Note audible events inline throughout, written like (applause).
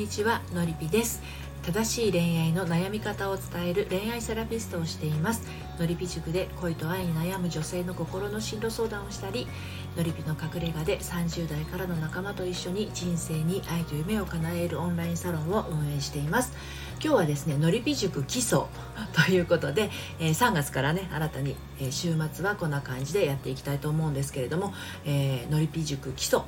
にちはのりぴです。正しい恋愛の悩み方を伝える恋愛セラピストをしています。のりぴ塾で恋と愛に悩む女性の心の進路相談をしたりのりぴの隠れ家で30代からの仲間と一緒に人生に愛と夢を叶えるオンラインサロンを運営しています。今日はですねのりぴ塾基礎ということで、え、3月からね新たに、え、週末はこんな感じでやっていきたいと思うんですけれども、えー、のりぴ塾基礎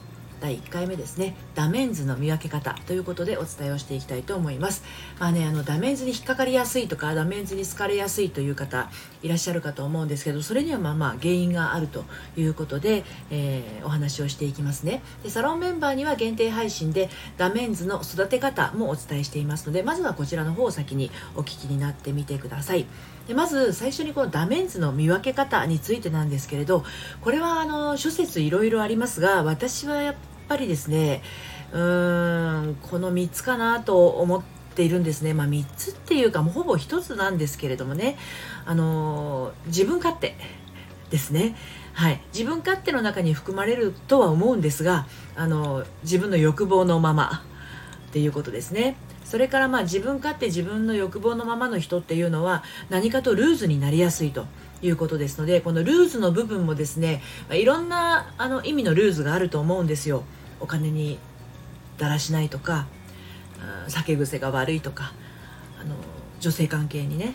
第1回目ですね。ダメンズの見分け方ということでお伝えをしていきたいと思います。まあねあのダメンズに引っかかりやすいとかダメンズに好かれやすいという方いらっしゃるかと思うんですけどそれにはまあまあ原因があるということで、えー、お話をしていきますね。でサロンメンバーには限定配信でダメンズの育て方もお伝えしていますのでまずはこちらの方を先にお聞きになってみてください。でまず最初にこのダメンズの見分け方についてなんですけれどこれはあの諸説いろいろありますが私はやっぱりですねうーんこの3つかなと思っているんですね。まあ3つっていうかもうほぼ1つなんですけれどもね。あの自分勝手ですね。はい、自分勝手の中に含まれるとは思うんですがあの自分の欲望のままっていうことですね。それからまあ自分勝手自分の欲望のままの人っていうのは何かとルーズになりやすいと。いうことですのでこのルーズの部分もですねいろんなあの意味のルーズがあると思うんですよ。お金にだらしないとか酒癖が悪いとかあの女性関係にね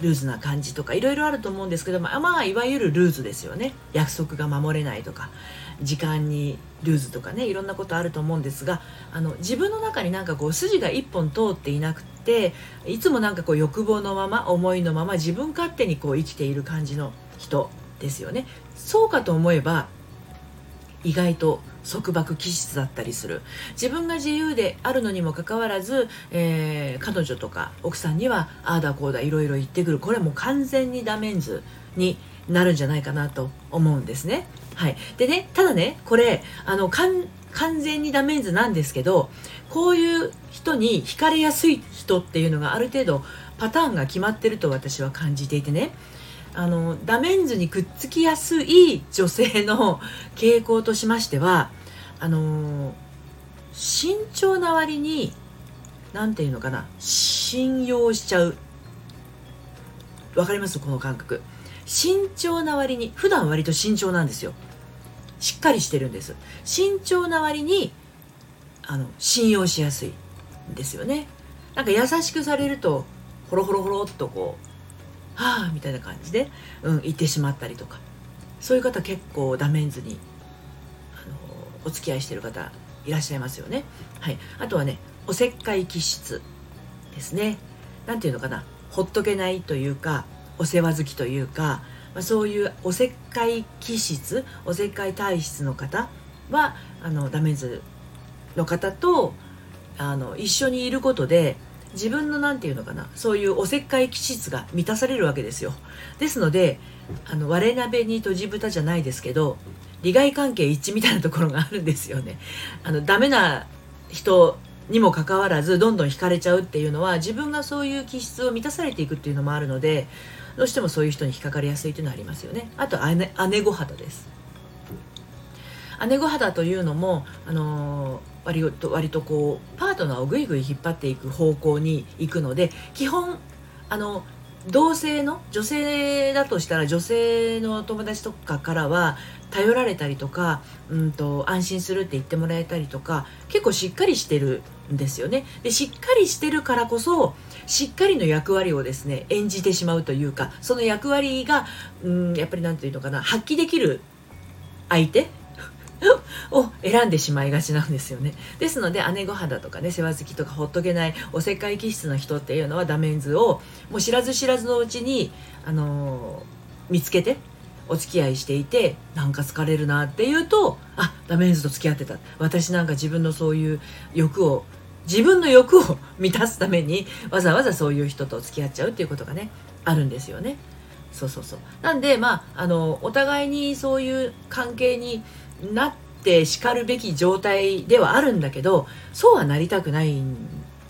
ルーズな感じとかいろいろあると思うんですけどまあ、まあ、いわゆるルーズですよね。約束が守れないとか時間にルーズとかねいろんなことあると思うんですがあの自分の中になんかこう筋が一本通っていなくていつもなんかこう欲望のまま思いのまま自分勝手にこう生きている感じの人ですよね。そうかと思えば意外と束縛気質だったりする。自分が自由であるのにもかかわらず、えー、彼女とか奥さんにはああだこうだいろいろ言ってくる。これはもう完全にダメンズになるんじゃないかなと思うんですね。はい、でねただねこれあの完全にダメンズなんですけどこういう人に惹かれやすい人っていうのがある程度パターンが決まってると私は感じていてね。あのダメンズにくっつきやすい女性の傾向としましてはあの慎重な割に何て言うのかな信用しちゃう。わかります？この感覚。慎重な割に普段割と慎重なんですよ。しっかりしてるんです。慎重な割にあの信用しやすいんですよね。なんか優しくされるとホロホロホロっとこうはあみたいな感じで、うん、言ってしまったりとかそういう方結構ダメンズにあのお付き合いしてる方いらっしゃいますよね。はい、あとはねおせっかい気質ですね。何て言うのかなほっとけないというかお世話好きというか、まあ、そういうおせっかい気質おせっかい体質の方はあのダメンズの方とあの一緒にいることで自分の何て言うのかなそういうおせっかい気質が満たされるわけですよ。ですのであの割れ鍋にとじ豚じゃないですけど利害関係一致みたいなところがあるんですよね。あのダメな人にもかかわらずどんどん惹かれちゃうっていうのは自分がそういう気質を満たされていくっていうのもあるのでどうしてもそういう人に引っかかりやすいというのはありますよね。あと姉姉御肌です。姉御肌というのもあのー割と割とこうパートナーをぐいぐい引っ張っていく方向に行くので基本あの同性の女性だとしたら女性の友達とかからは頼られたりとか、うんと、安心するって言ってもらえたりとか結構しっかりしてるんですよね。でしっかりしてるからこそしっかりの役割をですね演じてしまうというかその役割が、うん、やっぱり何て言うのかな発揮できる相手 (laughs) を選んでしまいがちなんですよね。ですので姉御肌とかね世話好きとかほっとけないおせっかい気質の人っていうのはダメンズをもう知らず知らずのうちに、あのー、見つけてお付き合いしていてなんか疲れるなっていうとあダメンズと付き合ってた。私なんか自分のそういう欲を自分の欲を (laughs) 満たすためにわざわざそういう人と付き合っちゃうっていうことがねあるんですよね。そうそうそう。なんでまああのお互いにそういう関係になってしかるべき状態ではあるんだけどそうはなりたくないん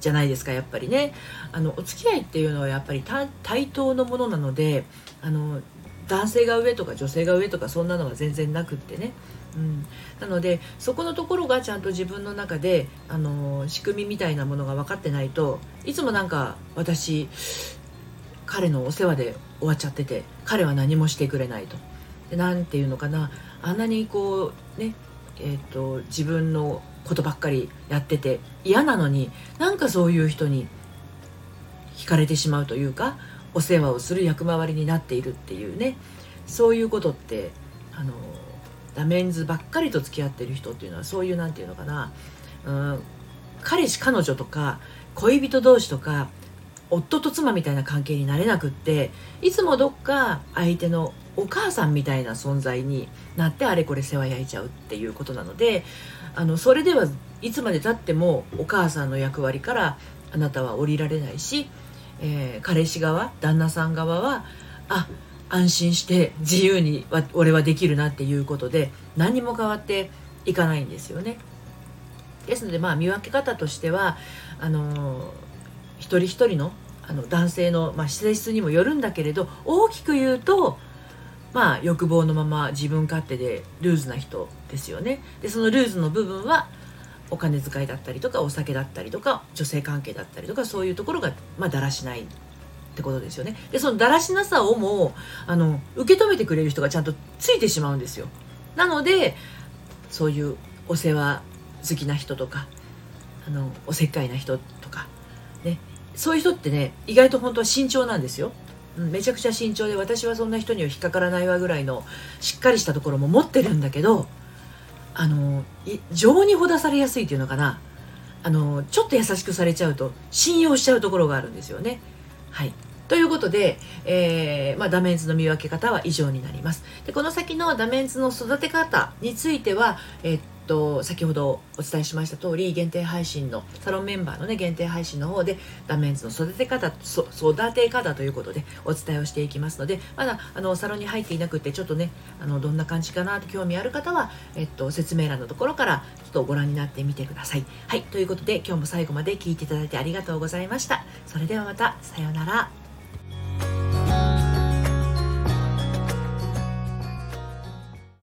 じゃないですかやっぱりね。あのお付き合いっていうのはやっぱり対等のものなのであの男性が上とか女性が上とかそんなのが全然なくってね、うん、なのでそこのところがちゃんと自分の中で、あの仕組みみたいなものが分かってないといつもなんか私彼のお世話で終わっちゃってて彼は何もしてくれないと。でなんていうのかな。あんなにこうねえーと、と自分のことばっかりやってて嫌なのになんかそういう人に惹かれてしまうというかお世話をする役回りになっているっていうね。そういうことってあのダメンズばっかりと付き合ってる人っていうのはそういう何て言うのかな。うん彼氏彼女とか恋人同士とか夫と妻みたいな関係になれなくっていつもどっか相手のお母さんみたいな存在になってあれこれ世話焼いちゃうっていうことなのであのそれではいつまでたってもお母さんの役割からあなたは降りられないし、えー、彼氏側旦那さん側はあ安心して自由に俺はできるなっていうことで何も変わっていかないんですよね。ですのでまあ見分け方としてはあの一人一人のあの男性の、まあ、性質にもよるんだけれど大きく言うとまあ欲望のまま自分勝手でルーズな人ですよね。でそのルーズの部分はお金遣いだったりとかお酒だったりとか女性関係だったりとかそういうところがまあだらしないってことですよね。でそのだらしなさをもあの受け止めてくれる人がちゃんとついてしまうんですよ。なのでそういうお世話好きな人とかあのおせっかいな人とかねそういう人ってね意外と本当は慎重なんですよ。うんめちゃくちゃ慎重で私はそんな人には引っかからないわぐらいのしっかりしたところも持ってるんだけどあの情にほだされやすいっていうのかなあのちょっと優しくされちゃうと信用しちゃうところがあるんですよね。はいということで、えー、まあ、ダメンズの見分け方は以上になります。でこの先のダメンズの育て方については、えー、と先ほどお伝えしました通り限定配信のサロンメンバーのね限定配信の方でダメンズの育て方育て方ということでお伝えをしていきますのでまだあのサロンに入っていなくてちょっとねあのどんな感じかなって興味ある方は、えっと、説明欄のところからちょっとご覧になってみてください。はいということで今日も最後まで聞いていただいてありがとうございました。それではまたさようなら。